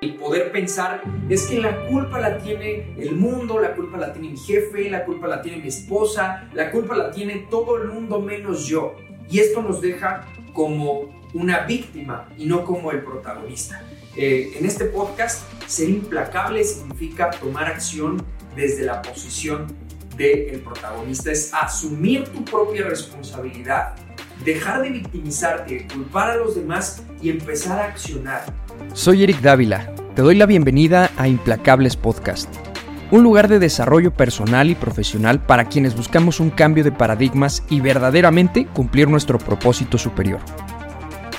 El poder pensar es que la culpa la tiene el mundo, la culpa la tiene mi jefe, la culpa la tiene mi esposa, la culpa la tiene todo el mundo menos yo. Y esto nos deja como una víctima y no como el protagonista. Eh, en este podcast, ser implacable significa tomar acción desde la posición del protagonista, es asumir tu propia responsabilidad, dejar de victimizarte, culpar a los demás y empezar a accionar. Soy Eric Dávila, te doy la bienvenida a Implacables Podcast, un lugar de desarrollo personal y profesional para quienes buscamos un cambio de paradigmas y verdaderamente cumplir nuestro propósito superior.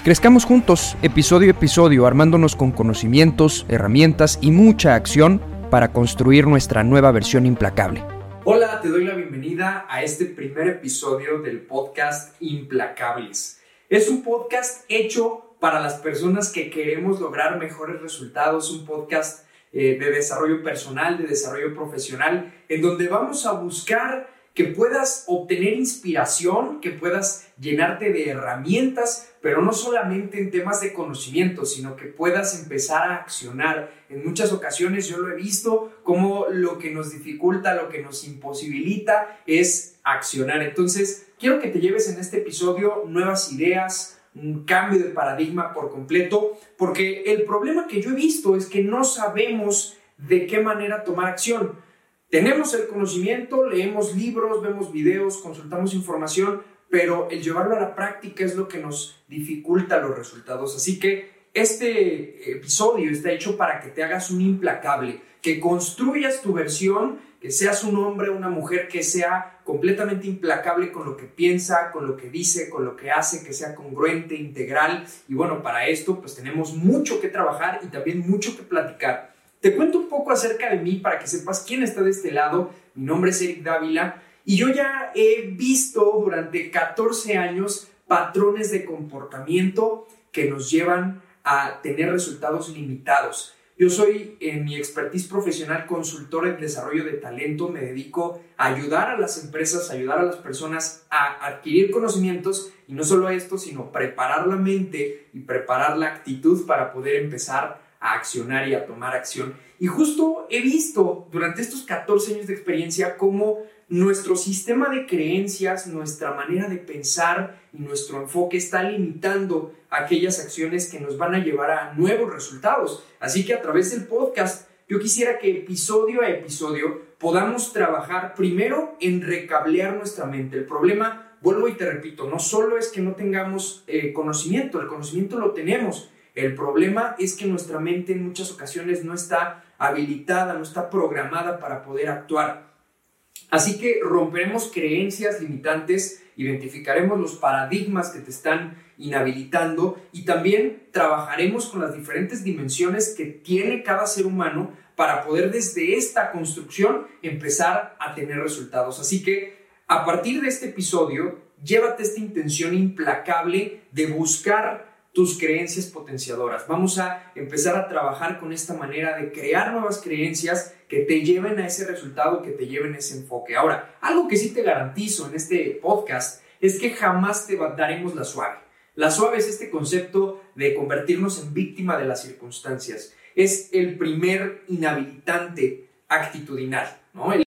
Crezcamos juntos, episodio a episodio, armándonos con conocimientos, herramientas y mucha acción para construir nuestra nueva versión implacable. Hola, te doy la bienvenida a este primer episodio del podcast Implacables. Es un podcast hecho para las personas que queremos lograr mejores resultados, un podcast eh, de desarrollo personal, de desarrollo profesional, en donde vamos a buscar que puedas obtener inspiración, que puedas llenarte de herramientas, pero no solamente en temas de conocimiento, sino que puedas empezar a accionar. En muchas ocasiones yo lo he visto como lo que nos dificulta, lo que nos imposibilita es accionar. Entonces, quiero que te lleves en este episodio nuevas ideas, un cambio de paradigma por completo, porque el problema que yo he visto es que no sabemos de qué manera tomar acción. Tenemos el conocimiento, leemos libros, vemos videos, consultamos información, pero el llevarlo a la práctica es lo que nos dificulta los resultados. Así que este episodio está hecho para que te hagas un implacable, que construyas tu versión, que seas un hombre una mujer que sea completamente implacable con lo que piensa, con lo que dice, con lo que hace, que sea congruente, integral. Y bueno, para esto pues tenemos mucho que trabajar y también mucho que platicar. Te cuento un poco acerca de mí para que sepas quién está de este lado. Mi nombre es Eric Dávila y yo ya he visto durante 14 años patrones de comportamiento que nos llevan a tener resultados limitados. Yo soy en mi expertise profesional consultor en desarrollo de talento, me dedico a ayudar a las empresas, a ayudar a las personas a adquirir conocimientos y no solo esto, sino preparar la mente y preparar la actitud para poder empezar a accionar y a tomar acción. Y justo he visto durante estos 14 años de experiencia cómo nuestro sistema de creencias, nuestra manera de pensar y nuestro enfoque está limitando aquellas acciones que nos van a llevar a nuevos resultados. Así que a través del podcast yo quisiera que episodio a episodio podamos trabajar primero en recablear nuestra mente. El problema, vuelvo y te repito, no solo es que no tengamos eh, conocimiento, el conocimiento lo tenemos, el problema es que nuestra mente en muchas ocasiones no está habilitada, no está programada para poder actuar. Así que romperemos creencias limitantes, identificaremos los paradigmas que te están inhabilitando y también trabajaremos con las diferentes dimensiones que tiene cada ser humano para poder desde esta construcción empezar a tener resultados. Así que a partir de este episodio, llévate esta intención implacable de buscar creencias potenciadoras. Vamos a empezar a trabajar con esta manera de crear nuevas creencias que te lleven a ese resultado, que te lleven ese enfoque. Ahora, algo que sí te garantizo en este podcast es que jamás te daremos la suave. La suave es este concepto de convertirnos en víctima de las circunstancias. Es el primer inhabilitante actitudinal, ¿no? El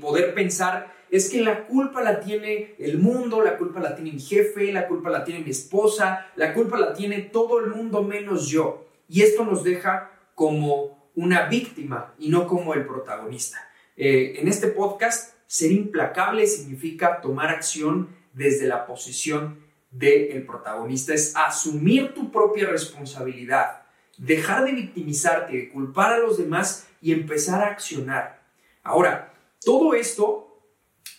poder pensar es que la culpa la tiene el mundo, la culpa la tiene mi jefe, la culpa la tiene mi esposa, la culpa la tiene todo el mundo menos yo. Y esto nos deja como una víctima y no como el protagonista. Eh, en este podcast, ser implacable significa tomar acción desde la posición del protagonista, es asumir tu propia responsabilidad, dejar de victimizarte, de culpar a los demás y empezar a accionar. Ahora, todo esto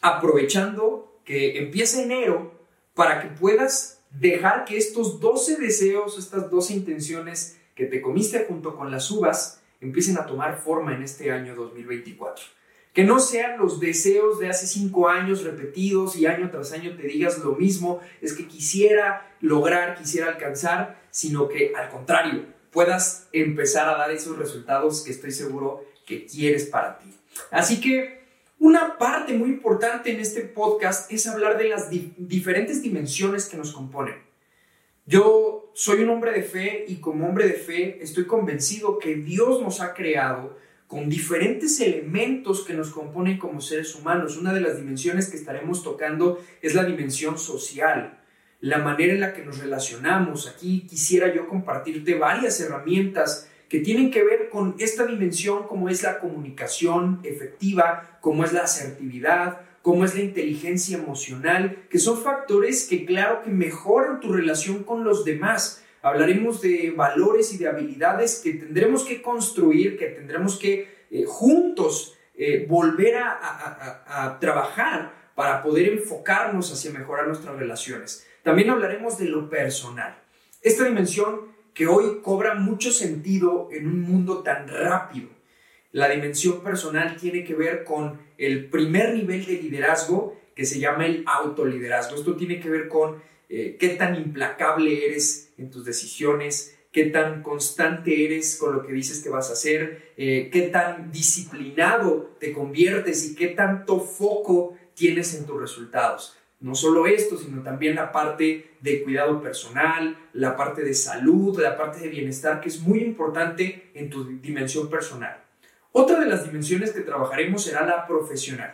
aprovechando que empieza enero para que puedas dejar que estos 12 deseos, estas 12 intenciones que te comiste junto con las uvas, empiecen a tomar forma en este año 2024. Que no sean los deseos de hace cinco años repetidos y año tras año te digas lo mismo, es que quisiera lograr, quisiera alcanzar, sino que al contrario, puedas empezar a dar esos resultados que estoy seguro que quieres para ti. Así que una parte muy importante en este podcast es hablar de las diferentes dimensiones que nos componen. Yo soy un hombre de fe y como hombre de fe estoy convencido que Dios nos ha creado con diferentes elementos que nos componen como seres humanos. Una de las dimensiones que estaremos tocando es la dimensión social, la manera en la que nos relacionamos. Aquí quisiera yo compartirte varias herramientas que tienen que ver con esta dimensión como es la comunicación efectiva, como es la asertividad, como es la inteligencia emocional, que son factores que claro que mejoran tu relación con los demás hablaremos de valores y de habilidades que tendremos que construir, que tendremos que eh, juntos eh, volver a, trabajar para poder enfocarnos hacia mejorar nuestras relaciones. También hablaremos de lo personal. Esta dimensión que hoy cobra mucho sentido en un mundo tan rápido. La dimensión personal tiene que ver con el primer nivel de liderazgo que se llama el autoliderazgo. Esto tiene que ver con eh, qué tan implacable eres en tus decisiones, qué tan constante eres con lo que dices que vas a hacer, eh, qué tan disciplinado te conviertes y qué tanto foco tienes en tus resultados. No solo esto, sino también la parte de cuidado personal, la parte de salud, la parte de bienestar, que es muy importante en tu dimensión personal. Otra de las dimensiones que trabajaremos será la profesional.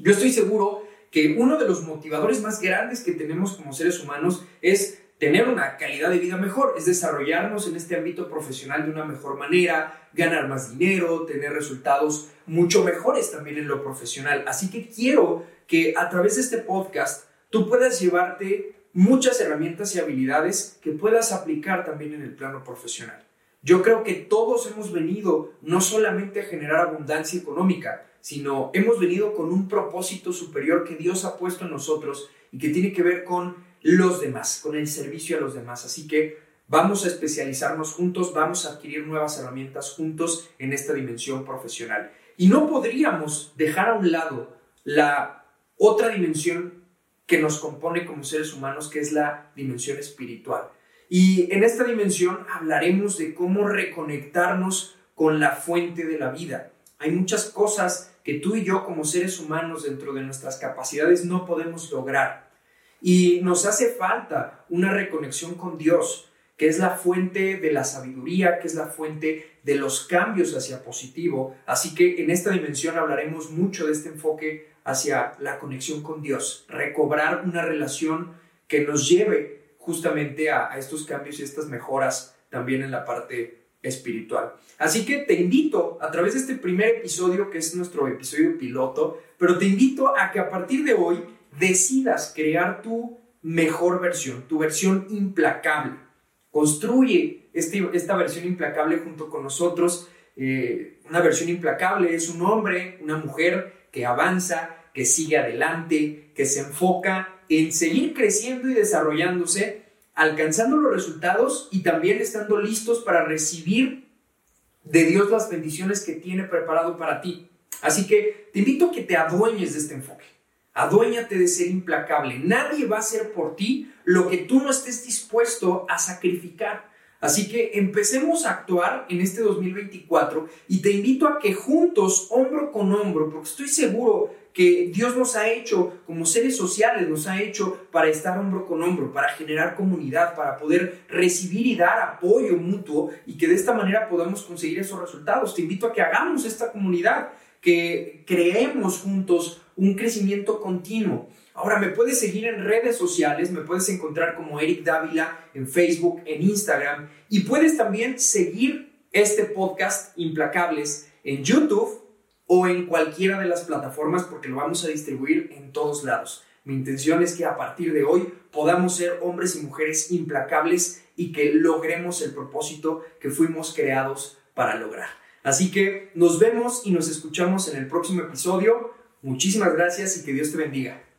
Yo estoy seguro que uno de los motivadores más grandes que tenemos como seres humanos es tener una calidad de vida mejor, es desarrollarnos en este ámbito profesional de una mejor manera, ganar más dinero, tener resultados mucho mejores también en lo profesional. Así que quiero que a través de este podcast tú puedas llevarte muchas herramientas y habilidades que puedas aplicar también en el plano profesional. Yo creo que todos hemos venido no solamente a generar abundancia económica, sino hemos venido con un propósito superior que Dios ha puesto en nosotros y que tiene que ver con los demás, con el servicio a los demás. Así que vamos a especializarnos juntos, vamos a adquirir nuevas herramientas juntos en esta dimensión profesional. Y no podríamos dejar a un lado la otra dimensión que nos compone como seres humanos, que es la dimensión espiritual. Y en esta dimensión hablaremos de cómo reconectarnos con la fuente de la vida. Hay muchas cosas que tú y yo como seres humanos dentro de nuestras capacidades no podemos lograr. Y nos hace falta una reconexión con Dios, que es la fuente de la sabiduría, que es la fuente de los cambios hacia positivo. Así que en esta dimensión hablaremos mucho de este enfoque hacia la conexión con Dios, recobrar una relación que nos lleve justamente a, estos cambios y estas mejoras también en la parte espiritual. Así que te invito a través de este primer episodio, que es nuestro episodio piloto, pero te invito a que a partir de hoy decidas crear tu mejor versión, tu versión implacable. Construye este, esta versión implacable junto con nosotros. Eh, una versión implacable es un hombre, una mujer que avanza, que sigue adelante, que se enfoca en seguir creciendo y desarrollándose alcanzando los resultados y también estando listos para recibir de Dios las bendiciones que tiene preparado para ti. Así que te invito a que te adueñes de este enfoque. Aduéñate de ser implacable. Nadie va a hacer por ti lo que tú no estés dispuesto a sacrificar. Así que empecemos a actuar en este 2024 y te invito a que juntos, hombro con hombro, porque estoy seguro que Dios nos ha hecho como seres sociales, nos ha hecho para estar hombro con hombro, para generar comunidad, para poder recibir y dar apoyo mutuo y que de esta manera podamos conseguir esos resultados. Te invito a que hagamos esta comunidad, que creemos juntos un crecimiento continuo. Ahora me puedes seguir en redes sociales, me puedes encontrar como Eric Dávila en Facebook, en Instagram y puedes también seguir este podcast Implacables en YouTube o en cualquiera de las plataformas porque lo vamos a distribuir en todos lados. Mi intención es que a partir de hoy podamos ser hombres y mujeres implacables y que logremos el propósito que fuimos creados para lograr. Así que nos vemos y nos escuchamos en el próximo episodio. Muchísimas gracias y que Dios te bendiga.